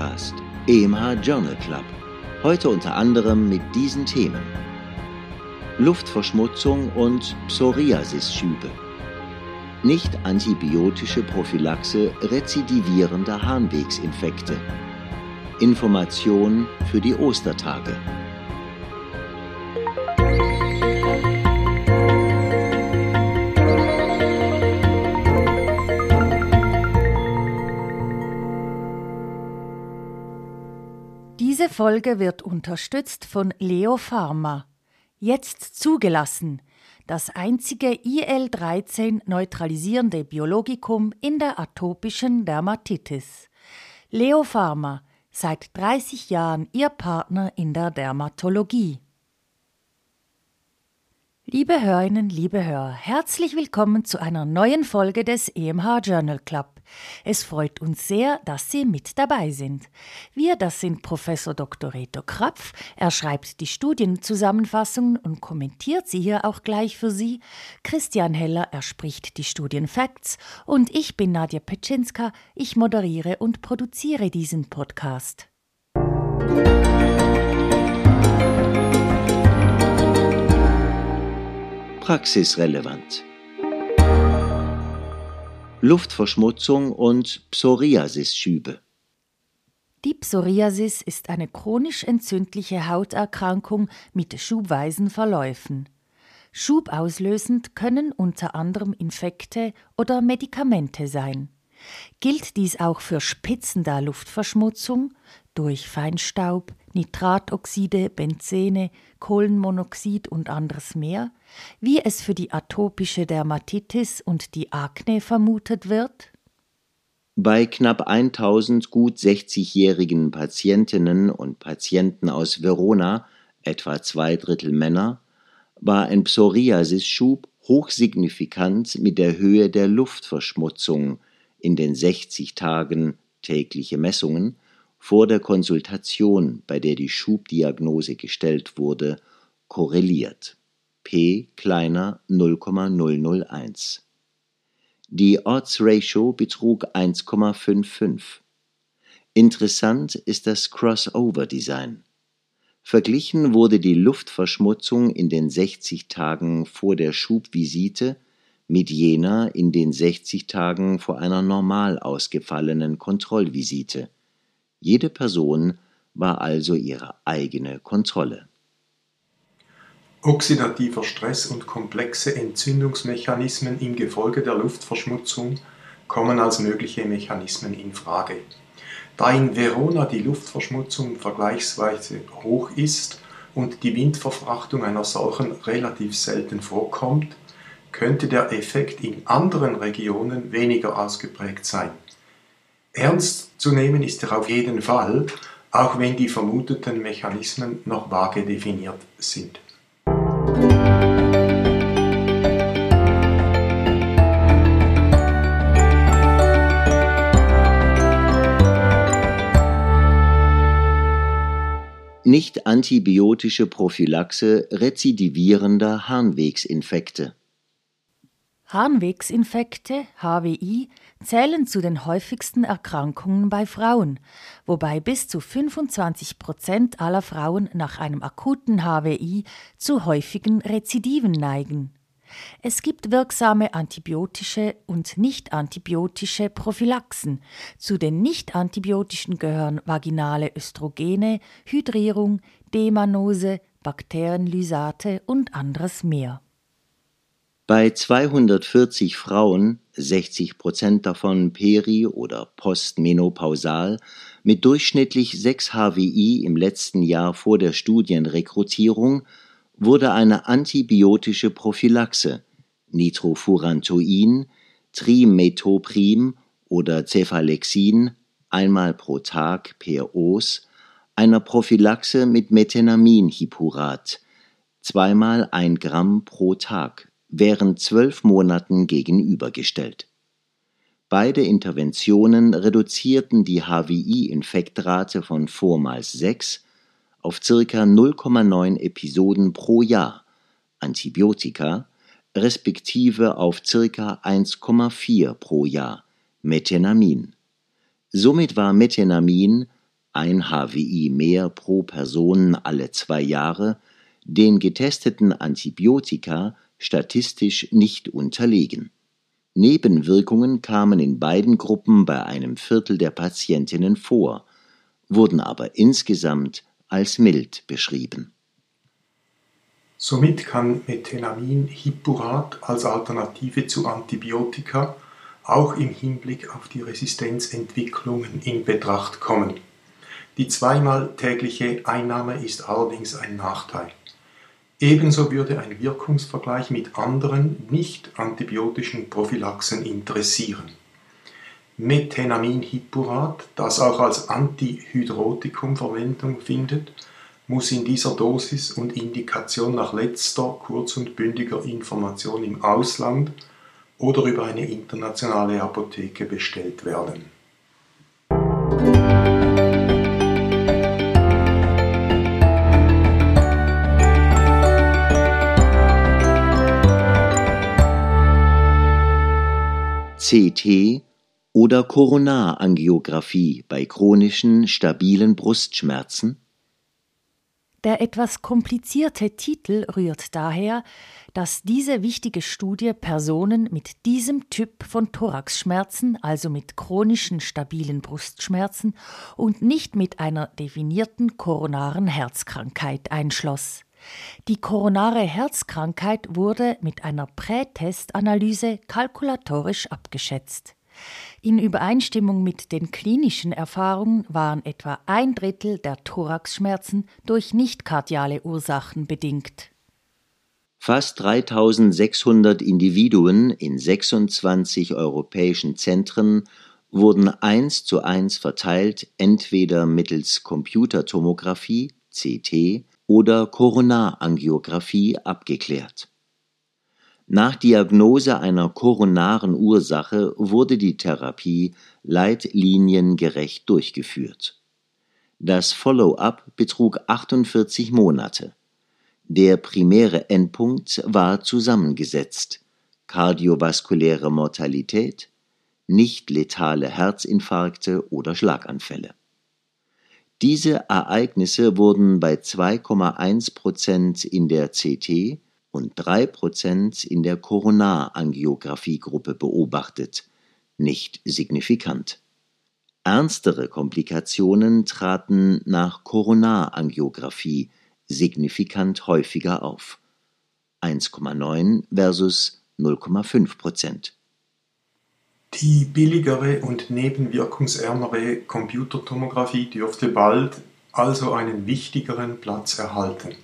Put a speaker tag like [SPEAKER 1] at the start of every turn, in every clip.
[SPEAKER 1] Podcast, EMH Journal Club. Heute unter anderem mit diesen Themen: Luftverschmutzung und Psoriasis-Schübe. Nicht antibiotische Prophylaxe rezidivierender Harnwegsinfekte. Information für die Ostertage.
[SPEAKER 2] Folge wird unterstützt von Leo Pharma. Jetzt zugelassen. Das einzige IL-13 neutralisierende Biologikum in der atopischen Dermatitis. Leo Pharma, seit 30 Jahren Ihr Partner in der Dermatologie. Liebe Hörerinnen, liebe Hörer, herzlich willkommen zu einer neuen Folge des EMH Journal Club. Es freut uns sehr, dass Sie mit dabei sind. Wir, das sind Professor Dr. Reto Krapf. Er schreibt die Studienzusammenfassungen und kommentiert sie hier auch gleich für Sie. Christian Heller, er spricht die Studienfacts. Und ich bin Nadja Petschinska. Ich moderiere und produziere diesen Podcast.
[SPEAKER 1] Praxisrelevant. Luftverschmutzung und Psoriasis-Schübe.
[SPEAKER 2] Die Psoriasis ist eine chronisch entzündliche Hauterkrankung mit schubweisen Verläufen. Schubauslösend können unter anderem Infekte oder Medikamente sein. Gilt dies auch für Spitzen der Luftverschmutzung durch Feinstaub, Nitratoxide, Benzene, Kohlenmonoxid und anderes mehr, wie es für die atopische Dermatitis und die Akne vermutet wird?
[SPEAKER 1] Bei knapp 1000 gut 60-jährigen Patientinnen und Patienten aus Verona, etwa zwei Drittel Männer, war ein Psoriasis-Schub hochsignifikant mit der Höhe der Luftverschmutzung in den 60 Tagen tägliche Messungen vor der Konsultation, bei der die Schubdiagnose gestellt wurde, korreliert. P kleiner 0,001. Die Odds Ratio betrug 1,55. Interessant ist das Crossover Design. Verglichen wurde die Luftverschmutzung in den 60 Tagen vor der Schubvisite mit jener in den 60 Tagen vor einer normal ausgefallenen Kontrollvisite. Jede Person war also ihre eigene Kontrolle.
[SPEAKER 3] Oxidativer Stress und komplexe Entzündungsmechanismen im Gefolge der Luftverschmutzung kommen als mögliche Mechanismen in Frage. Da in Verona die Luftverschmutzung vergleichsweise hoch ist und die Windverfrachtung einer solchen relativ selten vorkommt, könnte der Effekt in anderen Regionen weniger ausgeprägt sein. Ernst zu nehmen ist er auf jeden Fall, auch wenn die vermuteten Mechanismen noch vage definiert sind.
[SPEAKER 1] Nicht antibiotische Prophylaxe rezidivierender Harnwegsinfekte.
[SPEAKER 2] Harnwegsinfekte, HWI, zählen zu den häufigsten Erkrankungen bei Frauen, wobei bis zu 25 Prozent aller Frauen nach einem akuten HWI zu häufigen Rezidiven neigen. Es gibt wirksame antibiotische und nicht-antibiotische Prophylaxen. Zu den nicht-antibiotischen gehören vaginale Östrogene, Hydrierung, Demanose, Bakterienlysate und anderes mehr.
[SPEAKER 1] Bei 240 Frauen, 60 Prozent davon peri- oder postmenopausal, mit durchschnittlich 6 HWI im letzten Jahr vor der Studienrekrutierung, wurde eine antibiotische Prophylaxe, Nitrofurantoin, Trimetoprim oder Cephalexin, einmal pro Tag per Os, einer Prophylaxe mit Methenamine-Hipurat, zweimal ein Gramm pro Tag während zwölf Monaten gegenübergestellt. Beide Interventionen reduzierten die HWI-Infektrate von vormals 6 auf ca. 0,9 Episoden pro Jahr, Antibiotika, respektive auf ca. 1,4 pro Jahr, Methenamin. Somit war Methenamin, ein HWI mehr pro Person alle zwei Jahre, den getesteten Antibiotika statistisch nicht unterlegen. Nebenwirkungen kamen in beiden Gruppen bei einem Viertel der Patientinnen vor, wurden aber insgesamt als mild beschrieben.
[SPEAKER 3] Somit kann Methenamiin Hippurat als Alternative zu Antibiotika auch im Hinblick auf die Resistenzentwicklungen in Betracht kommen. Die zweimal tägliche Einnahme ist allerdings ein Nachteil. Ebenso würde ein Wirkungsvergleich mit anderen nicht-antibiotischen Prophylaxen interessieren. Methenamine-Hippurat, das auch als Antihydrotikum Verwendung findet, muss in dieser Dosis und Indikation nach letzter kurz- und bündiger Information im Ausland oder über eine internationale Apotheke bestellt werden.
[SPEAKER 1] CT oder Koronarangiographie bei chronischen stabilen Brustschmerzen?
[SPEAKER 2] Der etwas komplizierte Titel rührt daher, dass diese wichtige Studie Personen mit diesem Typ von Thoraxschmerzen, also mit chronischen stabilen Brustschmerzen und nicht mit einer definierten koronaren Herzkrankheit einschloss. Die koronare Herzkrankheit wurde mit einer Prätestanalyse kalkulatorisch abgeschätzt. In Übereinstimmung mit den klinischen Erfahrungen waren etwa ein Drittel der Thoraxschmerzen durch nicht-kardiale Ursachen bedingt.
[SPEAKER 1] Fast 3600 Individuen in 26 europäischen Zentren wurden eins zu eins verteilt entweder mittels Computertomographie CT oder Koronarangiographie abgeklärt. Nach Diagnose einer koronaren Ursache wurde die Therapie leitliniengerecht durchgeführt. Das Follow-up betrug 48 Monate. Der primäre Endpunkt war zusammengesetzt kardiovaskuläre Mortalität, nicht letale Herzinfarkte oder Schlaganfälle diese Ereignisse wurden bei 2,1 Prozent in der CT und 3 Prozent in der Koronarangiographie-Gruppe beobachtet, nicht signifikant. Ernstere Komplikationen traten nach Koronarangiographie signifikant häufiger auf 1,9 versus 0,5 Prozent.
[SPEAKER 3] Die billigere und nebenwirkungsärmere Computertomographie dürfte bald also einen wichtigeren Platz erhalten.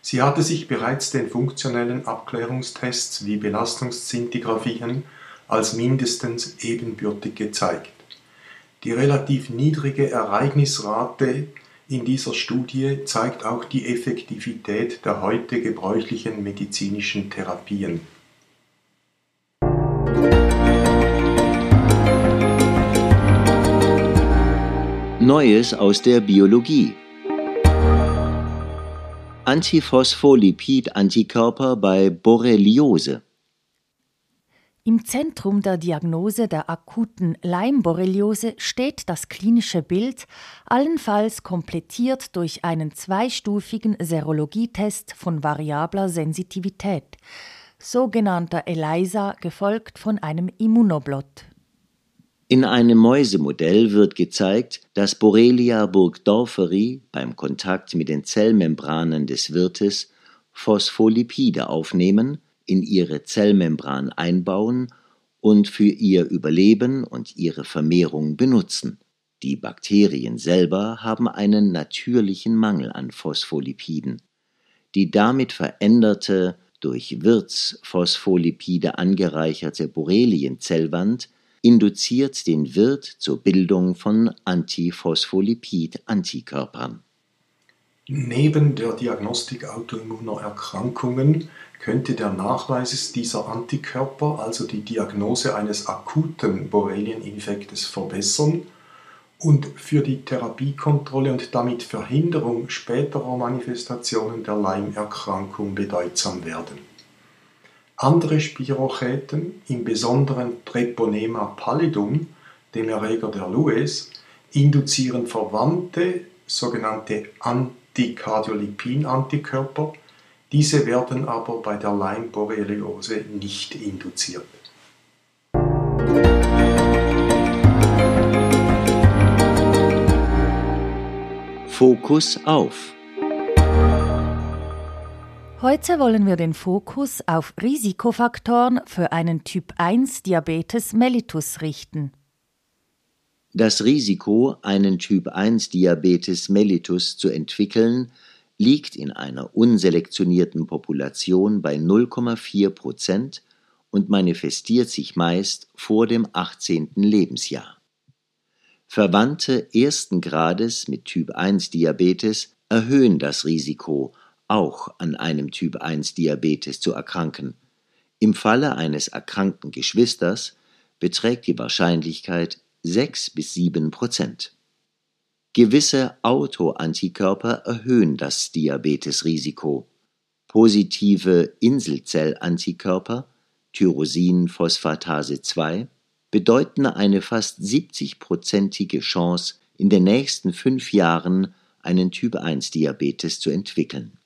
[SPEAKER 3] Sie hatte sich bereits den funktionellen Abklärungstests wie Belastungszintigraphien als mindestens ebenbürtig gezeigt. Die relativ niedrige Ereignisrate in dieser Studie zeigt auch die Effektivität der heute gebräuchlichen medizinischen Therapien.
[SPEAKER 1] Neues aus der Biologie. Antiphospholipid-Antikörper bei Borreliose.
[SPEAKER 2] Im Zentrum der Diagnose der akuten Leimborreliose steht das klinische Bild, allenfalls komplettiert durch einen zweistufigen Serologietest von variabler Sensitivität, sogenannter ELISA, gefolgt von einem Immunoblot.
[SPEAKER 1] In einem Mäusemodell wird gezeigt, dass Borrelia burgdorferi beim Kontakt mit den Zellmembranen des Wirtes Phospholipide aufnehmen, in ihre Zellmembran einbauen und für ihr Überleben und ihre Vermehrung benutzen. Die Bakterien selber haben einen natürlichen Mangel an Phospholipiden. Die damit veränderte, durch Wirtsphospholipide angereicherte Borrelienzellwand induziert den Wirt zur Bildung von Antiphospholipid-Antikörpern.
[SPEAKER 3] Neben der Diagnostik autoimmuner Erkrankungen könnte der Nachweis dieser Antikörper also die Diagnose eines akuten Borrelieninfektes verbessern und für die Therapiekontrolle und damit Verhinderung späterer Manifestationen der Leimerkrankung bedeutsam werden. Andere Spirochäten, im Besonderen Treponema pallidum, dem Erreger der Lues, induzieren verwandte sogenannte Antikardiolipin-Antikörper. Diese werden aber bei der Lyme-Borreliose nicht induziert.
[SPEAKER 1] Fokus auf.
[SPEAKER 2] Heute wollen wir den Fokus auf Risikofaktoren für einen Typ 1 Diabetes mellitus richten.
[SPEAKER 1] Das Risiko, einen Typ 1 Diabetes mellitus zu entwickeln, liegt in einer unselektionierten Population bei 0,4 Prozent und manifestiert sich meist vor dem 18. Lebensjahr. Verwandte ersten Grades mit Typ 1 Diabetes erhöhen das Risiko, auch an einem Typ 1 Diabetes zu erkranken. Im Falle eines erkrankten Geschwisters beträgt die Wahrscheinlichkeit 6 bis 7 Prozent. Gewisse Autoantikörper erhöhen das Diabetesrisiko. Positive Inselzellantikörper, Tyrosinphosphatase 2, bedeuten eine fast 70-prozentige Chance, in den nächsten fünf Jahren einen Typ-1-Diabetes zu entwickeln.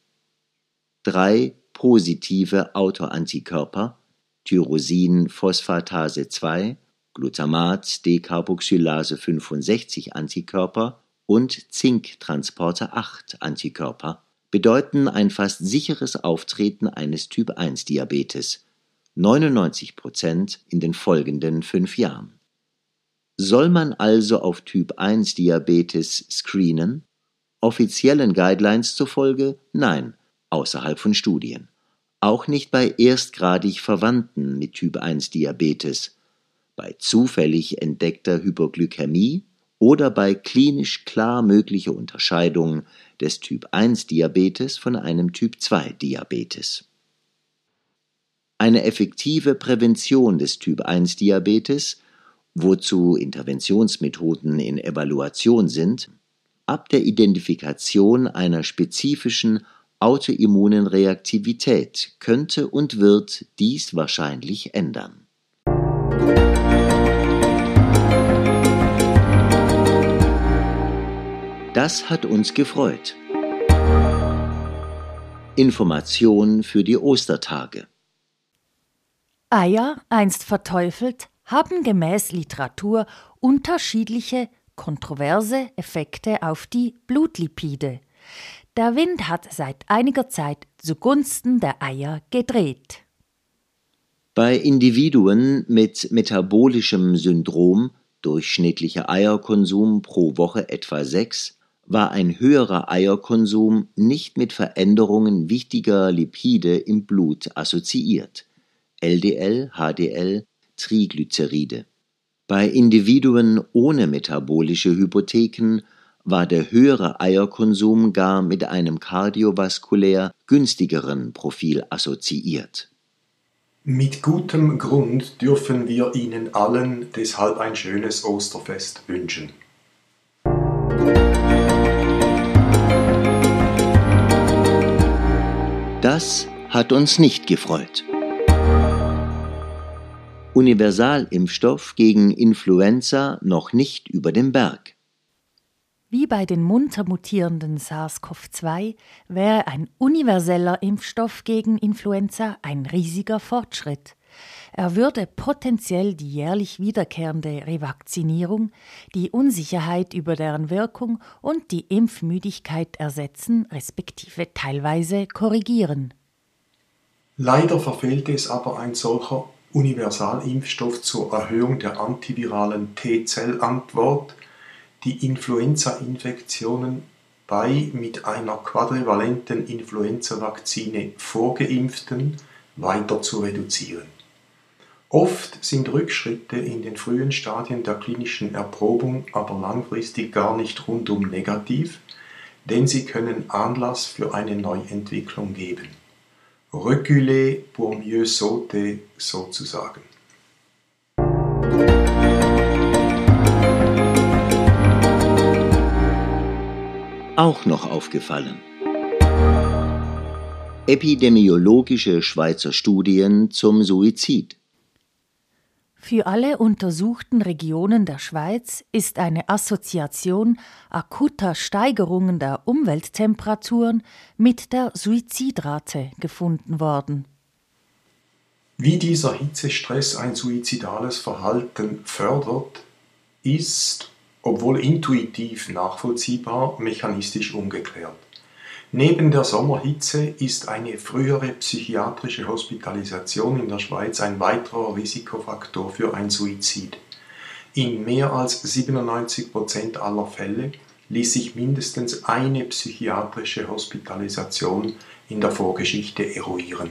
[SPEAKER 1] Drei positive Autoantikörper, Tyrosinphosphatase 2, Glutamat Decarboxylase 65 Antikörper und Zinktransporter 8 Antikörper bedeuten ein fast sicheres Auftreten eines Typ-1-Diabetes, 99 Prozent in den folgenden fünf Jahren. Soll man also auf Typ-1-Diabetes screenen? Offiziellen Guidelines zufolge nein, außerhalb von Studien. Auch nicht bei erstgradig Verwandten mit Typ-1-Diabetes, bei zufällig entdeckter Hypoglykämie oder bei klinisch klar möglicher Unterscheidung des Typ-1-Diabetes von einem Typ-2-Diabetes. Eine effektive Prävention des Typ-1-Diabetes, wozu Interventionsmethoden in Evaluation sind, ab der Identifikation einer spezifischen autoimmunen Reaktivität könnte und wird dies wahrscheinlich ändern. Das hat uns gefreut. Information für die Ostertage.
[SPEAKER 2] Eier, einst verteufelt, haben gemäß Literatur unterschiedliche kontroverse Effekte auf die Blutlipide. Der Wind hat seit einiger Zeit zugunsten der Eier gedreht.
[SPEAKER 1] Bei Individuen mit metabolischem Syndrom, durchschnittlicher Eierkonsum pro Woche etwa sechs, war ein höherer Eierkonsum nicht mit Veränderungen wichtiger Lipide im Blut assoziiert. LDL, HDL, Triglyceride. Bei Individuen ohne metabolische Hypotheken war der höhere Eierkonsum gar mit einem kardiovaskulär günstigeren Profil assoziiert.
[SPEAKER 3] Mit gutem Grund dürfen wir Ihnen allen deshalb ein schönes Osterfest wünschen.
[SPEAKER 1] Das hat uns nicht gefreut. Universalimpfstoff gegen Influenza noch nicht über dem Berg.
[SPEAKER 2] Wie bei den munter mutierenden SARS-CoV-2 wäre ein universeller Impfstoff gegen Influenza ein riesiger Fortschritt. Er würde potenziell die jährlich wiederkehrende Revakzinierung, die Unsicherheit über deren Wirkung und die Impfmüdigkeit ersetzen, respektive teilweise korrigieren.
[SPEAKER 3] Leider verfehlte es aber ein solcher Universalimpfstoff zur Erhöhung der antiviralen T-Zellantwort, die Influenza-Infektionen bei mit einer quadrivalenten Influenza-Vakzine vorgeimpften weiter zu reduzieren. Oft sind Rückschritte in den frühen Stadien der klinischen Erprobung aber langfristig gar nicht rundum negativ, denn sie können Anlass für eine Neuentwicklung geben reculer pour mieux sauter sozusagen.
[SPEAKER 1] Auch noch aufgefallen. Epidemiologische Schweizer Studien zum Suizid.
[SPEAKER 2] Für alle untersuchten Regionen der Schweiz ist eine Assoziation akuter Steigerungen der Umwelttemperaturen mit der Suizidrate gefunden worden.
[SPEAKER 3] Wie dieser Hitzestress ein suizidales Verhalten fördert, ist, obwohl intuitiv nachvollziehbar, mechanistisch ungeklärt. Neben der Sommerhitze ist eine frühere psychiatrische Hospitalisation in der Schweiz ein weiterer Risikofaktor für ein Suizid. In mehr als 97 Prozent aller Fälle ließ sich mindestens eine psychiatrische Hospitalisation in der Vorgeschichte eruieren.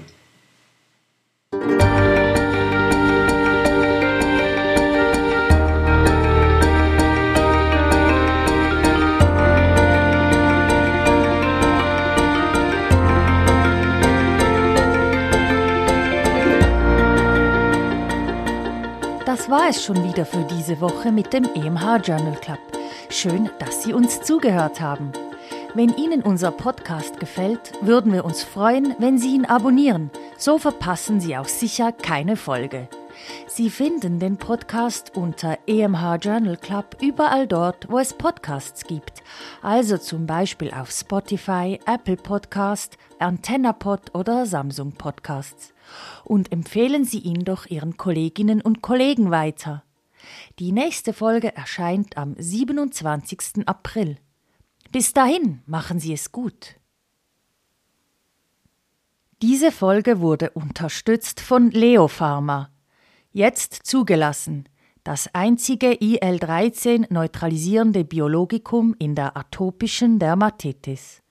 [SPEAKER 2] Das war es schon wieder für diese Woche mit dem EMH Journal Club. Schön, dass Sie uns zugehört haben. Wenn Ihnen unser Podcast gefällt, würden wir uns freuen, wenn Sie ihn abonnieren. So verpassen Sie auch sicher keine Folge. Sie finden den Podcast unter EMH Journal Club überall dort, wo es Podcasts gibt. Also zum Beispiel auf Spotify, Apple Podcast, AntennaPod oder Samsung Podcasts. Und empfehlen Sie ihn doch Ihren Kolleginnen und Kollegen weiter. Die nächste Folge erscheint am 27. April. Bis dahin machen Sie es gut. Diese Folge wurde unterstützt von Leo Pharma. Jetzt zugelassen. Das einzige IL-13 neutralisierende Biologikum in der atopischen Dermatitis.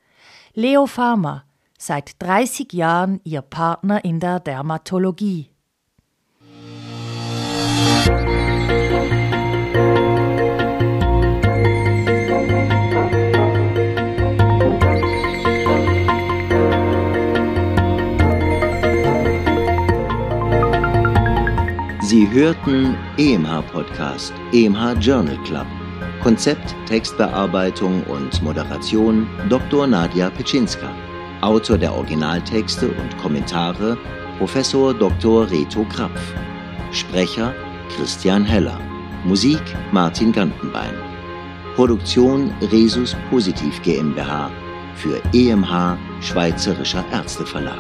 [SPEAKER 2] Leo Pharma, seit 30 Jahren Ihr Partner in der Dermatologie.
[SPEAKER 1] Sie hörten EMH Podcast, EMH Journal Club. Konzept, Textbearbeitung und Moderation Dr. Nadja Pitschinska. Autor der Originaltexte und Kommentare Professor Dr. Reto Krapf. Sprecher Christian Heller. Musik Martin Gantenbein. Produktion Resus Positiv GmbH für EMH Schweizerischer Ärzteverlag.